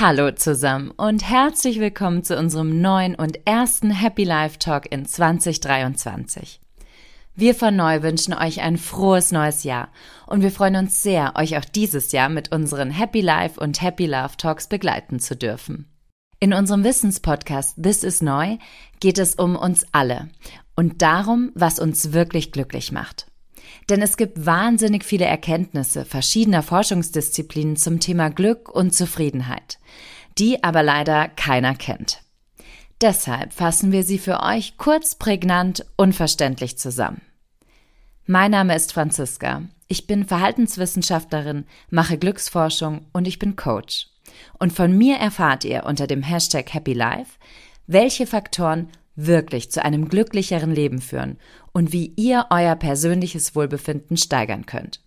Hallo zusammen und herzlich willkommen zu unserem neuen und ersten Happy Life Talk in 2023. Wir von Neu wünschen euch ein frohes neues Jahr und wir freuen uns sehr, euch auch dieses Jahr mit unseren Happy Life und Happy Love Talks begleiten zu dürfen. In unserem Wissenspodcast This is Neu geht es um uns alle und darum, was uns wirklich glücklich macht. Denn es gibt wahnsinnig viele Erkenntnisse verschiedener Forschungsdisziplinen zum Thema Glück und Zufriedenheit, die aber leider keiner kennt. Deshalb fassen wir sie für euch kurz, prägnant, unverständlich zusammen. Mein Name ist Franziska. Ich bin Verhaltenswissenschaftlerin, mache Glücksforschung und ich bin Coach. Und von mir erfahrt ihr unter dem Hashtag Happy Life, welche Faktoren wirklich zu einem glücklicheren Leben führen und wie ihr euer persönliches Wohlbefinden steigern könnt.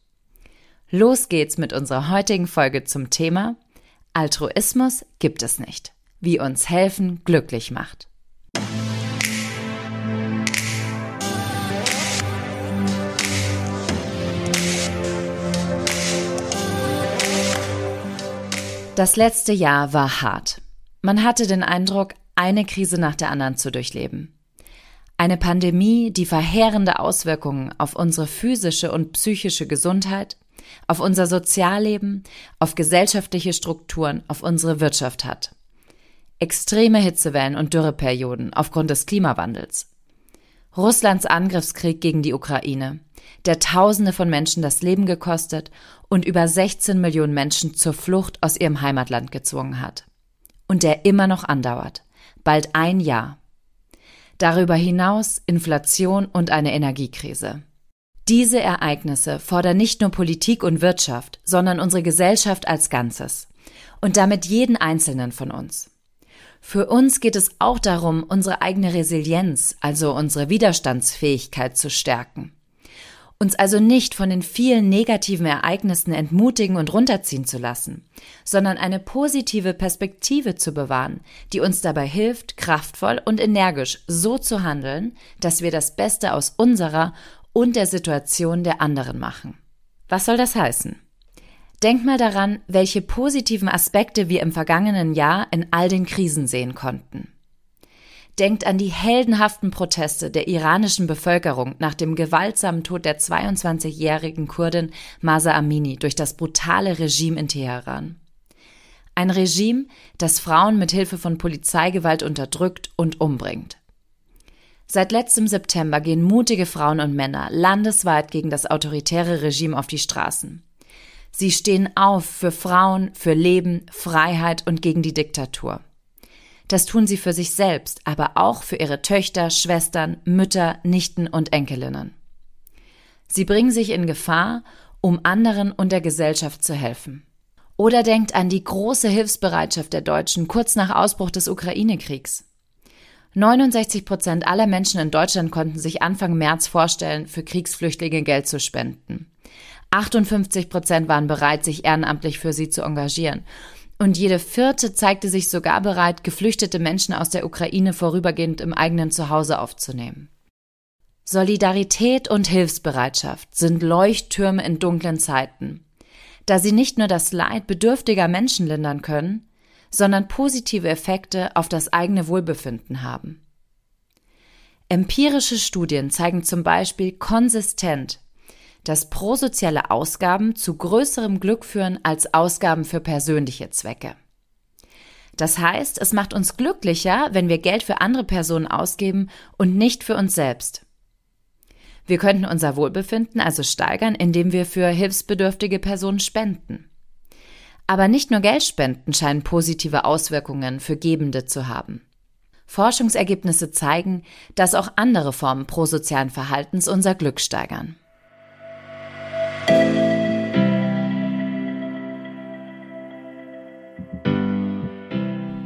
Los geht's mit unserer heutigen Folge zum Thema Altruismus gibt es nicht, wie uns helfen glücklich macht. Das letzte Jahr war hart. Man hatte den Eindruck, eine Krise nach der anderen zu durchleben. Eine Pandemie, die verheerende Auswirkungen auf unsere physische und psychische Gesundheit, auf unser Sozialleben, auf gesellschaftliche Strukturen, auf unsere Wirtschaft hat. Extreme Hitzewellen und Dürreperioden aufgrund des Klimawandels. Russlands Angriffskrieg gegen die Ukraine, der Tausende von Menschen das Leben gekostet und über 16 Millionen Menschen zur Flucht aus ihrem Heimatland gezwungen hat. Und der immer noch andauert bald ein Jahr. Darüber hinaus Inflation und eine Energiekrise. Diese Ereignisse fordern nicht nur Politik und Wirtschaft, sondern unsere Gesellschaft als Ganzes und damit jeden Einzelnen von uns. Für uns geht es auch darum, unsere eigene Resilienz, also unsere Widerstandsfähigkeit zu stärken uns also nicht von den vielen negativen Ereignissen entmutigen und runterziehen zu lassen, sondern eine positive Perspektive zu bewahren, die uns dabei hilft, kraftvoll und energisch so zu handeln, dass wir das Beste aus unserer und der Situation der anderen machen. Was soll das heißen? Denk mal daran, welche positiven Aspekte wir im vergangenen Jahr in all den Krisen sehen konnten. Denkt an die heldenhaften Proteste der iranischen Bevölkerung nach dem gewaltsamen Tod der 22-jährigen Kurdin Masa Amini durch das brutale Regime in Teheran. Ein Regime, das Frauen mit Hilfe von Polizeigewalt unterdrückt und umbringt. Seit letztem September gehen mutige Frauen und Männer landesweit gegen das autoritäre Regime auf die Straßen. Sie stehen auf für Frauen, für Leben, Freiheit und gegen die Diktatur. Das tun sie für sich selbst, aber auch für ihre Töchter, Schwestern, Mütter, Nichten und Enkelinnen. Sie bringen sich in Gefahr, um anderen und der Gesellschaft zu helfen. Oder denkt an die große Hilfsbereitschaft der Deutschen kurz nach Ausbruch des Ukraine-Kriegs. 69 Prozent aller Menschen in Deutschland konnten sich Anfang März vorstellen, für Kriegsflüchtlinge Geld zu spenden. 58 Prozent waren bereit, sich ehrenamtlich für sie zu engagieren. Und jede vierte zeigte sich sogar bereit, geflüchtete Menschen aus der Ukraine vorübergehend im eigenen Zuhause aufzunehmen. Solidarität und Hilfsbereitschaft sind Leuchttürme in dunklen Zeiten, da sie nicht nur das Leid bedürftiger Menschen lindern können, sondern positive Effekte auf das eigene Wohlbefinden haben. Empirische Studien zeigen zum Beispiel konsistent, dass prosoziale Ausgaben zu größerem Glück führen als Ausgaben für persönliche Zwecke. Das heißt, es macht uns glücklicher, wenn wir Geld für andere Personen ausgeben und nicht für uns selbst. Wir könnten unser Wohlbefinden also steigern, indem wir für hilfsbedürftige Personen spenden. Aber nicht nur Geldspenden scheinen positive Auswirkungen für Gebende zu haben. Forschungsergebnisse zeigen, dass auch andere Formen prosozialen Verhaltens unser Glück steigern.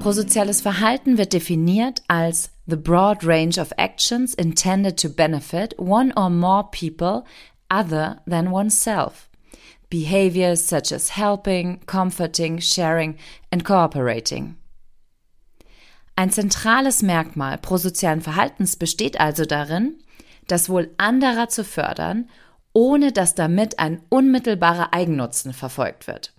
Prosoziales Verhalten wird definiert als the broad range of actions intended to benefit one or more people other than oneself. Behaviors such as helping, comforting, sharing and cooperating. Ein zentrales Merkmal prosozialen Verhaltens besteht also darin, das Wohl anderer zu fördern, ohne dass damit ein unmittelbarer Eigennutzen verfolgt wird.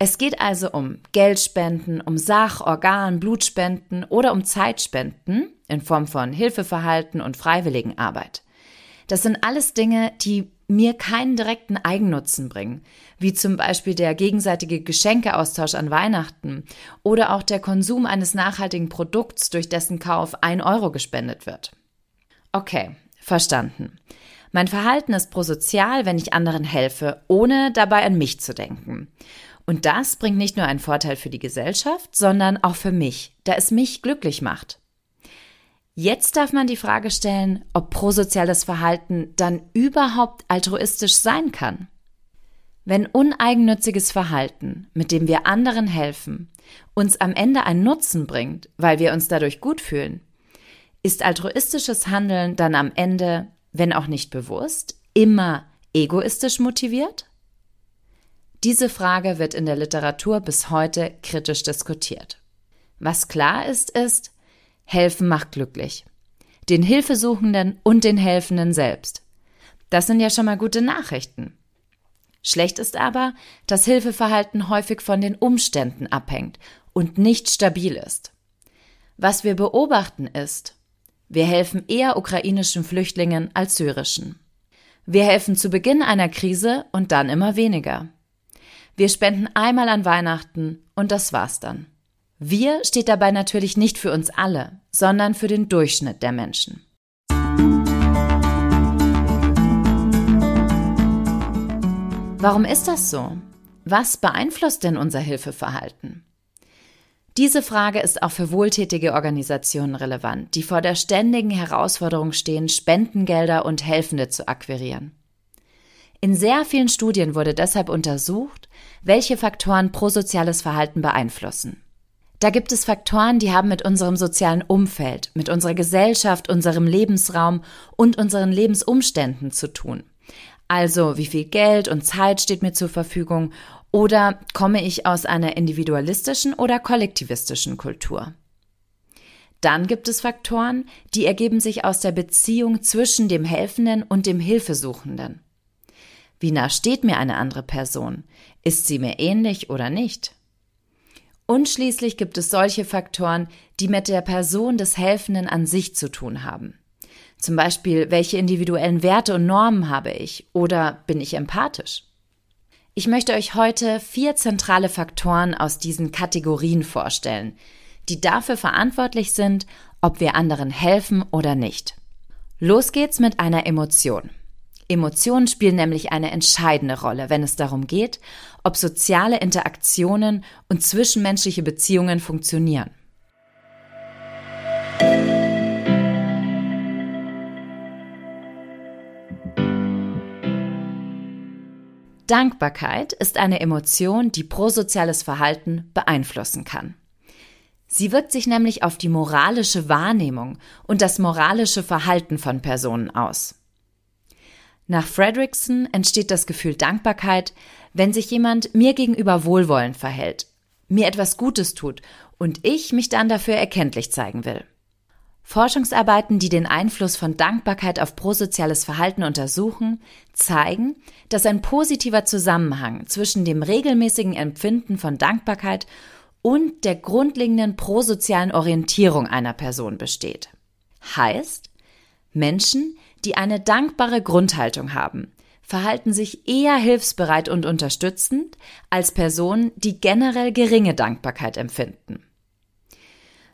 Es geht also um Geldspenden, um Sach-, Organ-, Blutspenden oder um Zeitspenden in Form von Hilfeverhalten und Freiwilligenarbeit. Das sind alles Dinge, die mir keinen direkten Eigennutzen bringen, wie zum Beispiel der gegenseitige Geschenkeaustausch an Weihnachten oder auch der Konsum eines nachhaltigen Produkts, durch dessen Kauf ein Euro gespendet wird. Okay, verstanden. Mein Verhalten ist prosozial, wenn ich anderen helfe, ohne dabei an mich zu denken. Und das bringt nicht nur einen Vorteil für die Gesellschaft, sondern auch für mich, da es mich glücklich macht. Jetzt darf man die Frage stellen, ob prosoziales Verhalten dann überhaupt altruistisch sein kann. Wenn uneigennütziges Verhalten, mit dem wir anderen helfen, uns am Ende einen Nutzen bringt, weil wir uns dadurch gut fühlen, ist altruistisches Handeln dann am Ende, wenn auch nicht bewusst, immer egoistisch motiviert? Diese Frage wird in der Literatur bis heute kritisch diskutiert. Was klar ist, ist, helfen macht glücklich. Den Hilfesuchenden und den Helfenden selbst. Das sind ja schon mal gute Nachrichten. Schlecht ist aber, dass Hilfeverhalten häufig von den Umständen abhängt und nicht stabil ist. Was wir beobachten ist, wir helfen eher ukrainischen Flüchtlingen als syrischen. Wir helfen zu Beginn einer Krise und dann immer weniger. Wir spenden einmal an Weihnachten und das war's dann. Wir steht dabei natürlich nicht für uns alle, sondern für den Durchschnitt der Menschen. Warum ist das so? Was beeinflusst denn unser Hilfeverhalten? Diese Frage ist auch für wohltätige Organisationen relevant, die vor der ständigen Herausforderung stehen, Spendengelder und Helfende zu akquirieren. In sehr vielen Studien wurde deshalb untersucht, welche Faktoren prosoziales Verhalten beeinflussen. Da gibt es Faktoren, die haben mit unserem sozialen Umfeld, mit unserer Gesellschaft, unserem Lebensraum und unseren Lebensumständen zu tun. Also wie viel Geld und Zeit steht mir zur Verfügung oder komme ich aus einer individualistischen oder kollektivistischen Kultur? Dann gibt es Faktoren, die ergeben sich aus der Beziehung zwischen dem Helfenden und dem Hilfesuchenden. Wie nah steht mir eine andere Person? Ist sie mir ähnlich oder nicht? Und schließlich gibt es solche Faktoren, die mit der Person des Helfenden an sich zu tun haben. Zum Beispiel, welche individuellen Werte und Normen habe ich oder bin ich empathisch? Ich möchte euch heute vier zentrale Faktoren aus diesen Kategorien vorstellen, die dafür verantwortlich sind, ob wir anderen helfen oder nicht. Los geht's mit einer Emotion. Emotionen spielen nämlich eine entscheidende Rolle, wenn es darum geht, ob soziale Interaktionen und zwischenmenschliche Beziehungen funktionieren. Dankbarkeit ist eine Emotion, die prosoziales Verhalten beeinflussen kann. Sie wirkt sich nämlich auf die moralische Wahrnehmung und das moralische Verhalten von Personen aus. Nach Fredrickson entsteht das Gefühl Dankbarkeit, wenn sich jemand mir gegenüber wohlwollend verhält, mir etwas Gutes tut und ich mich dann dafür erkenntlich zeigen will. Forschungsarbeiten, die den Einfluss von Dankbarkeit auf prosoziales Verhalten untersuchen, zeigen, dass ein positiver Zusammenhang zwischen dem regelmäßigen Empfinden von Dankbarkeit und der grundlegenden prosozialen Orientierung einer Person besteht. Heißt, Menschen, die eine dankbare Grundhaltung haben, verhalten sich eher hilfsbereit und unterstützend als Personen, die generell geringe Dankbarkeit empfinden.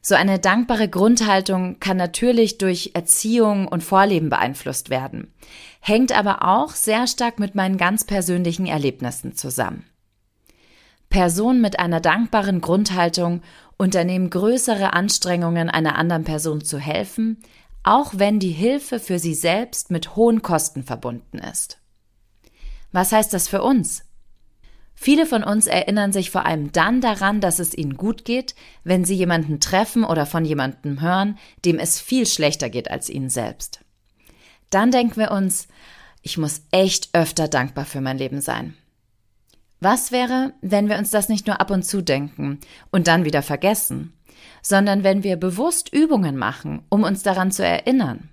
So eine dankbare Grundhaltung kann natürlich durch Erziehung und Vorleben beeinflusst werden, hängt aber auch sehr stark mit meinen ganz persönlichen Erlebnissen zusammen. Personen mit einer dankbaren Grundhaltung unternehmen größere Anstrengungen, einer anderen Person zu helfen, auch wenn die Hilfe für sie selbst mit hohen Kosten verbunden ist. Was heißt das für uns? Viele von uns erinnern sich vor allem dann daran, dass es ihnen gut geht, wenn sie jemanden treffen oder von jemandem hören, dem es viel schlechter geht als ihnen selbst. Dann denken wir uns, ich muss echt öfter dankbar für mein Leben sein. Was wäre, wenn wir uns das nicht nur ab und zu denken und dann wieder vergessen, sondern wenn wir bewusst Übungen machen, um uns daran zu erinnern?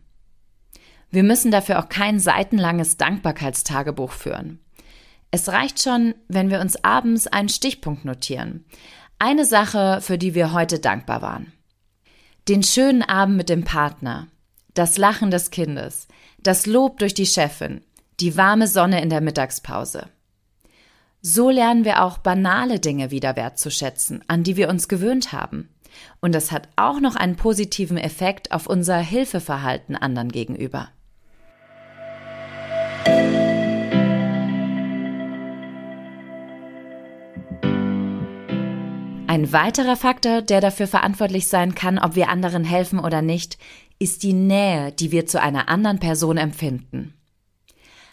Wir müssen dafür auch kein seitenlanges Dankbarkeitstagebuch führen. Es reicht schon, wenn wir uns abends einen Stichpunkt notieren. Eine Sache, für die wir heute dankbar waren. Den schönen Abend mit dem Partner, das Lachen des Kindes, das Lob durch die Chefin, die warme Sonne in der Mittagspause. So lernen wir auch banale Dinge wieder wertzuschätzen, an die wir uns gewöhnt haben. Und das hat auch noch einen positiven Effekt auf unser Hilfeverhalten anderen gegenüber. Ein weiterer Faktor, der dafür verantwortlich sein kann, ob wir anderen helfen oder nicht, ist die Nähe, die wir zu einer anderen Person empfinden.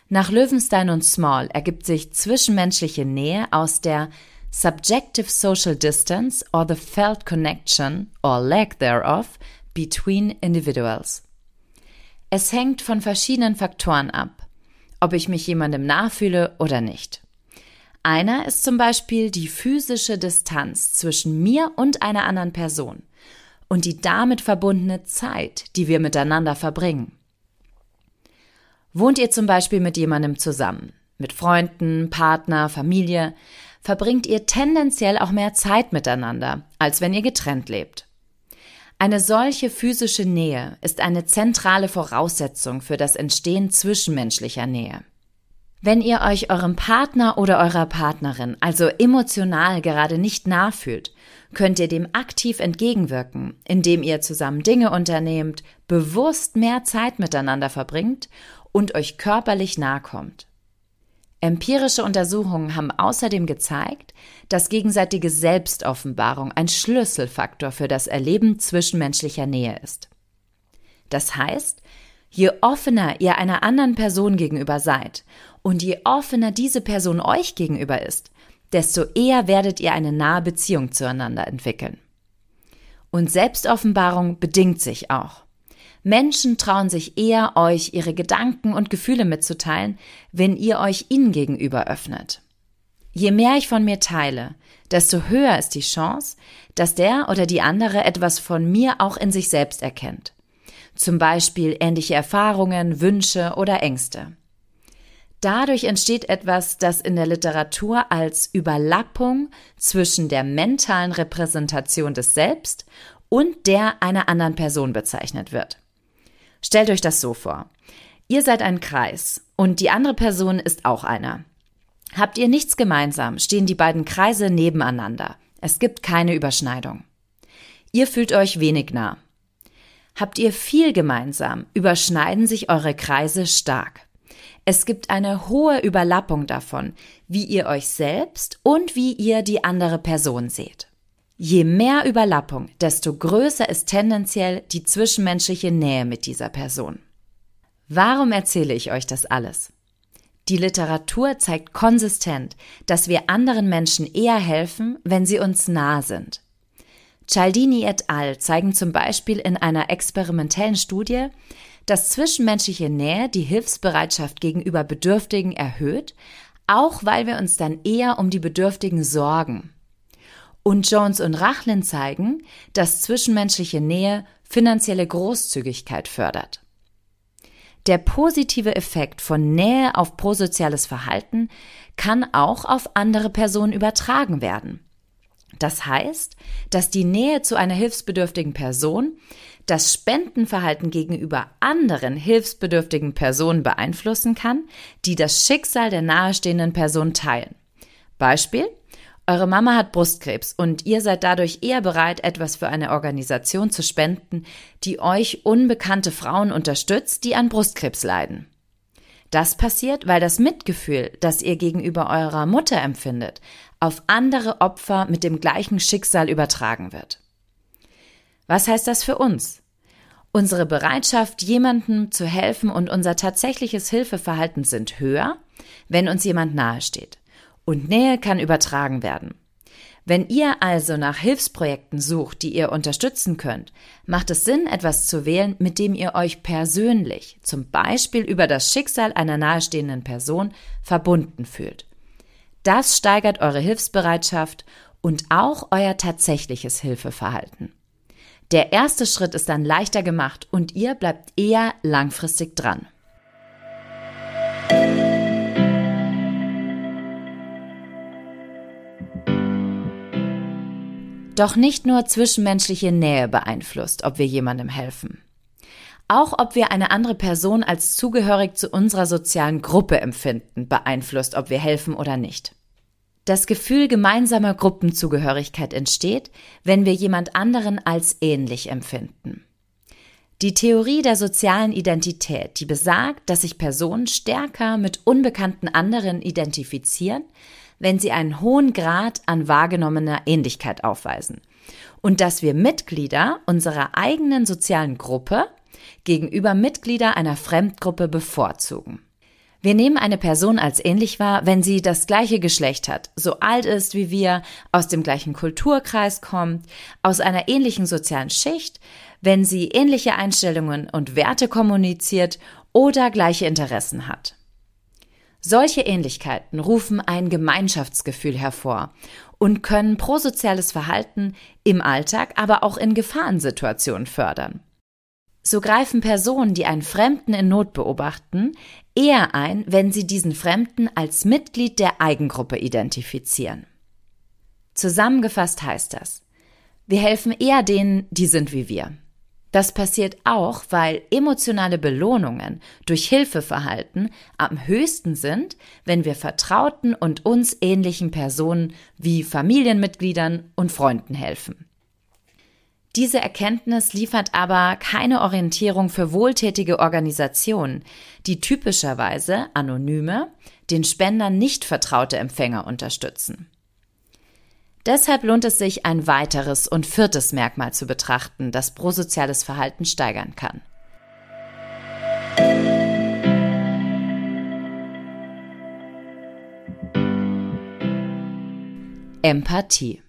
Nach Löwenstein und Small ergibt sich zwischenmenschliche Nähe aus der subjective social distance or the felt connection or lack thereof between individuals. Es hängt von verschiedenen Faktoren ab, ob ich mich jemandem nachfühle oder nicht. Einer ist zum Beispiel die physische Distanz zwischen mir und einer anderen Person und die damit verbundene Zeit, die wir miteinander verbringen. Wohnt ihr zum Beispiel mit jemandem zusammen, mit Freunden, Partner, Familie, verbringt ihr tendenziell auch mehr Zeit miteinander, als wenn ihr getrennt lebt. Eine solche physische Nähe ist eine zentrale Voraussetzung für das Entstehen zwischenmenschlicher Nähe. Wenn ihr euch eurem Partner oder eurer Partnerin also emotional gerade nicht nachfühlt, könnt ihr dem aktiv entgegenwirken, indem ihr zusammen Dinge unternehmt, bewusst mehr Zeit miteinander verbringt und euch körperlich nahe kommt. Empirische Untersuchungen haben außerdem gezeigt, dass gegenseitige Selbstoffenbarung ein Schlüsselfaktor für das Erleben zwischenmenschlicher Nähe ist. Das heißt, je offener ihr einer anderen Person gegenüber seid und je offener diese Person euch gegenüber ist, desto eher werdet ihr eine nahe Beziehung zueinander entwickeln. Und Selbstoffenbarung bedingt sich auch. Menschen trauen sich eher, euch ihre Gedanken und Gefühle mitzuteilen, wenn ihr euch ihnen gegenüber öffnet. Je mehr ich von mir teile, desto höher ist die Chance, dass der oder die andere etwas von mir auch in sich selbst erkennt. Zum Beispiel ähnliche Erfahrungen, Wünsche oder Ängste. Dadurch entsteht etwas, das in der Literatur als Überlappung zwischen der mentalen Repräsentation des Selbst und der einer anderen Person bezeichnet wird. Stellt euch das so vor. Ihr seid ein Kreis und die andere Person ist auch einer. Habt ihr nichts gemeinsam, stehen die beiden Kreise nebeneinander. Es gibt keine Überschneidung. Ihr fühlt euch wenig nah. Habt ihr viel gemeinsam, überschneiden sich eure Kreise stark. Es gibt eine hohe Überlappung davon, wie ihr euch selbst und wie ihr die andere Person seht. Je mehr Überlappung, desto größer ist tendenziell die zwischenmenschliche Nähe mit dieser Person. Warum erzähle ich euch das alles? Die Literatur zeigt konsistent, dass wir anderen Menschen eher helfen, wenn sie uns nah sind. Cialdini et al. zeigen zum Beispiel in einer experimentellen Studie, dass zwischenmenschliche Nähe die Hilfsbereitschaft gegenüber Bedürftigen erhöht, auch weil wir uns dann eher um die Bedürftigen sorgen. Und Jones und Rachlin zeigen, dass zwischenmenschliche Nähe finanzielle Großzügigkeit fördert. Der positive Effekt von Nähe auf prosoziales Verhalten kann auch auf andere Personen übertragen werden. Das heißt, dass die Nähe zu einer hilfsbedürftigen Person das Spendenverhalten gegenüber anderen hilfsbedürftigen Personen beeinflussen kann, die das Schicksal der nahestehenden Person teilen. Beispiel eure Mama hat Brustkrebs und ihr seid dadurch eher bereit, etwas für eine Organisation zu spenden, die euch unbekannte Frauen unterstützt, die an Brustkrebs leiden. Das passiert, weil das Mitgefühl, das ihr gegenüber eurer Mutter empfindet, auf andere Opfer mit dem gleichen Schicksal übertragen wird. Was heißt das für uns? Unsere Bereitschaft, jemandem zu helfen und unser tatsächliches Hilfeverhalten sind höher, wenn uns jemand nahesteht. Und Nähe kann übertragen werden. Wenn ihr also nach Hilfsprojekten sucht, die ihr unterstützen könnt, macht es Sinn, etwas zu wählen, mit dem ihr euch persönlich, zum Beispiel über das Schicksal einer nahestehenden Person, verbunden fühlt. Das steigert eure Hilfsbereitschaft und auch euer tatsächliches Hilfeverhalten. Der erste Schritt ist dann leichter gemacht und ihr bleibt eher langfristig dran. Doch nicht nur zwischenmenschliche Nähe beeinflusst, ob wir jemandem helfen. Auch ob wir eine andere Person als zugehörig zu unserer sozialen Gruppe empfinden, beeinflusst, ob wir helfen oder nicht. Das Gefühl gemeinsamer Gruppenzugehörigkeit entsteht, wenn wir jemand anderen als ähnlich empfinden. Die Theorie der sozialen Identität, die besagt, dass sich Personen stärker mit unbekannten anderen identifizieren, wenn sie einen hohen Grad an wahrgenommener Ähnlichkeit aufweisen. Und dass wir Mitglieder unserer eigenen sozialen Gruppe gegenüber Mitglieder einer Fremdgruppe bevorzugen. Wir nehmen eine Person als ähnlich wahr, wenn sie das gleiche Geschlecht hat, so alt ist wie wir, aus dem gleichen Kulturkreis kommt, aus einer ähnlichen sozialen Schicht, wenn sie ähnliche Einstellungen und Werte kommuniziert oder gleiche Interessen hat. Solche Ähnlichkeiten rufen ein Gemeinschaftsgefühl hervor und können prosoziales Verhalten im Alltag, aber auch in Gefahrensituationen fördern. So greifen Personen, die einen Fremden in Not beobachten, eher ein, wenn sie diesen Fremden als Mitglied der Eigengruppe identifizieren. Zusammengefasst heißt das, wir helfen eher denen, die sind wie wir. Das passiert auch, weil emotionale Belohnungen durch Hilfeverhalten am höchsten sind, wenn wir vertrauten und uns ähnlichen Personen wie Familienmitgliedern und Freunden helfen. Diese Erkenntnis liefert aber keine Orientierung für wohltätige Organisationen, die typischerweise anonyme, den Spendern nicht vertraute Empfänger unterstützen. Deshalb lohnt es sich, ein weiteres und viertes Merkmal zu betrachten, das prosoziales Verhalten steigern kann. Empathie.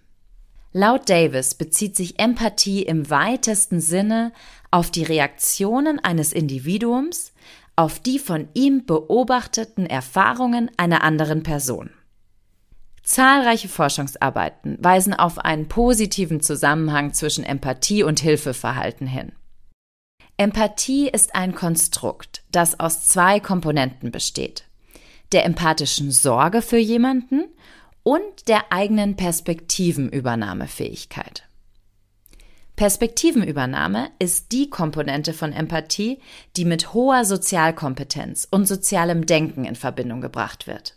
Laut Davis bezieht sich Empathie im weitesten Sinne auf die Reaktionen eines Individuums auf die von ihm beobachteten Erfahrungen einer anderen Person. Zahlreiche Forschungsarbeiten weisen auf einen positiven Zusammenhang zwischen Empathie und Hilfeverhalten hin. Empathie ist ein Konstrukt, das aus zwei Komponenten besteht. Der empathischen Sorge für jemanden und der eigenen Perspektivenübernahmefähigkeit. Perspektivenübernahme ist die Komponente von Empathie, die mit hoher Sozialkompetenz und sozialem Denken in Verbindung gebracht wird.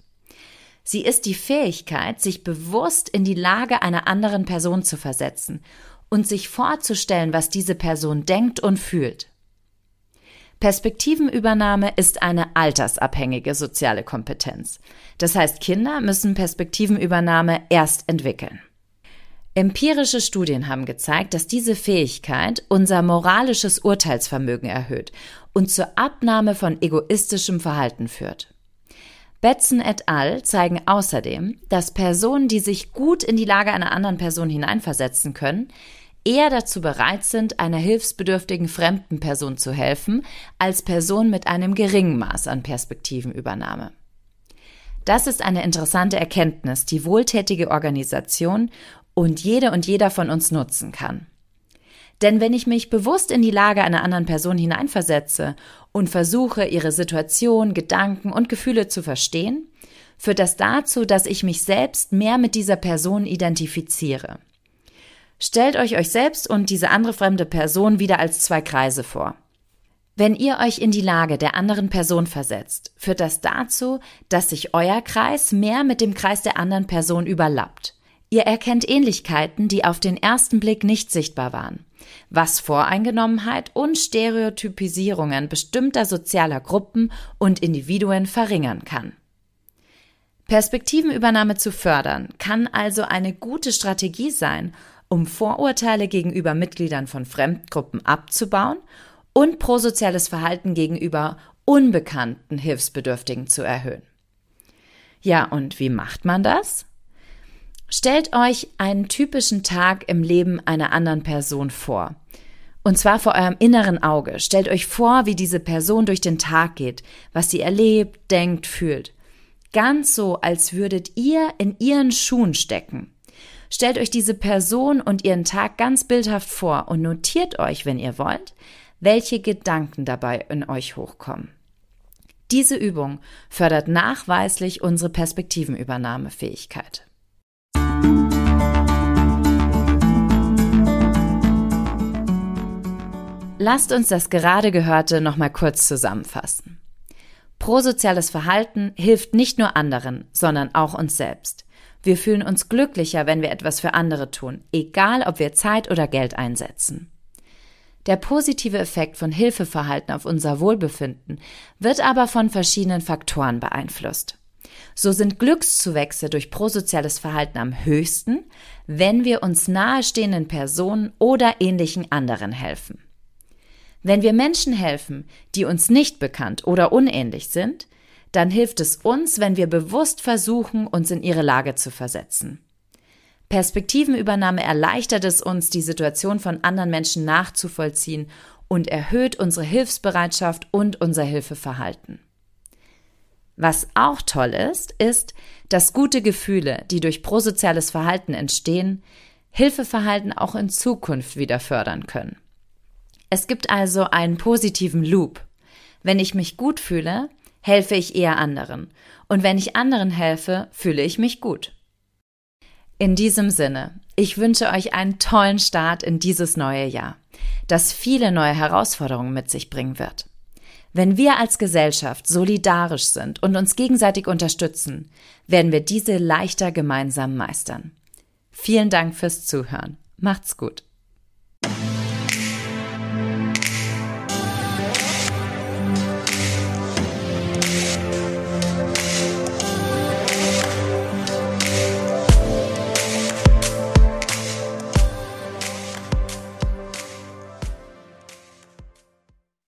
Sie ist die Fähigkeit, sich bewusst in die Lage einer anderen Person zu versetzen und sich vorzustellen, was diese Person denkt und fühlt. Perspektivenübernahme ist eine altersabhängige soziale Kompetenz. Das heißt, Kinder müssen Perspektivenübernahme erst entwickeln. Empirische Studien haben gezeigt, dass diese Fähigkeit unser moralisches Urteilsvermögen erhöht und zur Abnahme von egoistischem Verhalten führt. Betzen et al. zeigen außerdem, dass Personen, die sich gut in die Lage einer anderen Person hineinversetzen können, eher dazu bereit sind, einer hilfsbedürftigen fremden Person zu helfen, als Personen mit einem geringen Maß an Perspektivenübernahme. Das ist eine interessante Erkenntnis, die wohltätige Organisation und jede und jeder von uns nutzen kann. Denn wenn ich mich bewusst in die Lage einer anderen Person hineinversetze und versuche, ihre Situation, Gedanken und Gefühle zu verstehen, führt das dazu, dass ich mich selbst mehr mit dieser Person identifiziere. Stellt euch euch selbst und diese andere fremde Person wieder als zwei Kreise vor. Wenn ihr euch in die Lage der anderen Person versetzt, führt das dazu, dass sich euer Kreis mehr mit dem Kreis der anderen Person überlappt. Ihr erkennt Ähnlichkeiten, die auf den ersten Blick nicht sichtbar waren, was Voreingenommenheit und Stereotypisierungen bestimmter sozialer Gruppen und Individuen verringern kann. Perspektivenübernahme zu fördern kann also eine gute Strategie sein, um Vorurteile gegenüber Mitgliedern von Fremdgruppen abzubauen und prosoziales Verhalten gegenüber unbekannten Hilfsbedürftigen zu erhöhen. Ja, und wie macht man das? Stellt euch einen typischen Tag im Leben einer anderen Person vor. Und zwar vor eurem inneren Auge. Stellt euch vor, wie diese Person durch den Tag geht, was sie erlebt, denkt, fühlt. Ganz so, als würdet ihr in ihren Schuhen stecken. Stellt euch diese Person und ihren Tag ganz bildhaft vor und notiert euch, wenn ihr wollt, welche Gedanken dabei in euch hochkommen. Diese Übung fördert nachweislich unsere Perspektivenübernahmefähigkeit. Lasst uns das gerade Gehörte nochmal kurz zusammenfassen. Prosoziales Verhalten hilft nicht nur anderen, sondern auch uns selbst. Wir fühlen uns glücklicher, wenn wir etwas für andere tun, egal ob wir Zeit oder Geld einsetzen. Der positive Effekt von Hilfeverhalten auf unser Wohlbefinden wird aber von verschiedenen Faktoren beeinflusst. So sind Glückszuwächse durch prosoziales Verhalten am höchsten, wenn wir uns nahestehenden Personen oder ähnlichen anderen helfen. Wenn wir Menschen helfen, die uns nicht bekannt oder unähnlich sind, dann hilft es uns, wenn wir bewusst versuchen, uns in ihre Lage zu versetzen. Perspektivenübernahme erleichtert es uns, die Situation von anderen Menschen nachzuvollziehen und erhöht unsere Hilfsbereitschaft und unser Hilfeverhalten. Was auch toll ist, ist, dass gute Gefühle, die durch prosoziales Verhalten entstehen, Hilfeverhalten auch in Zukunft wieder fördern können. Es gibt also einen positiven Loop. Wenn ich mich gut fühle, helfe ich eher anderen. Und wenn ich anderen helfe, fühle ich mich gut. In diesem Sinne, ich wünsche euch einen tollen Start in dieses neue Jahr, das viele neue Herausforderungen mit sich bringen wird. Wenn wir als Gesellschaft solidarisch sind und uns gegenseitig unterstützen, werden wir diese leichter gemeinsam meistern. Vielen Dank fürs Zuhören. Macht's gut.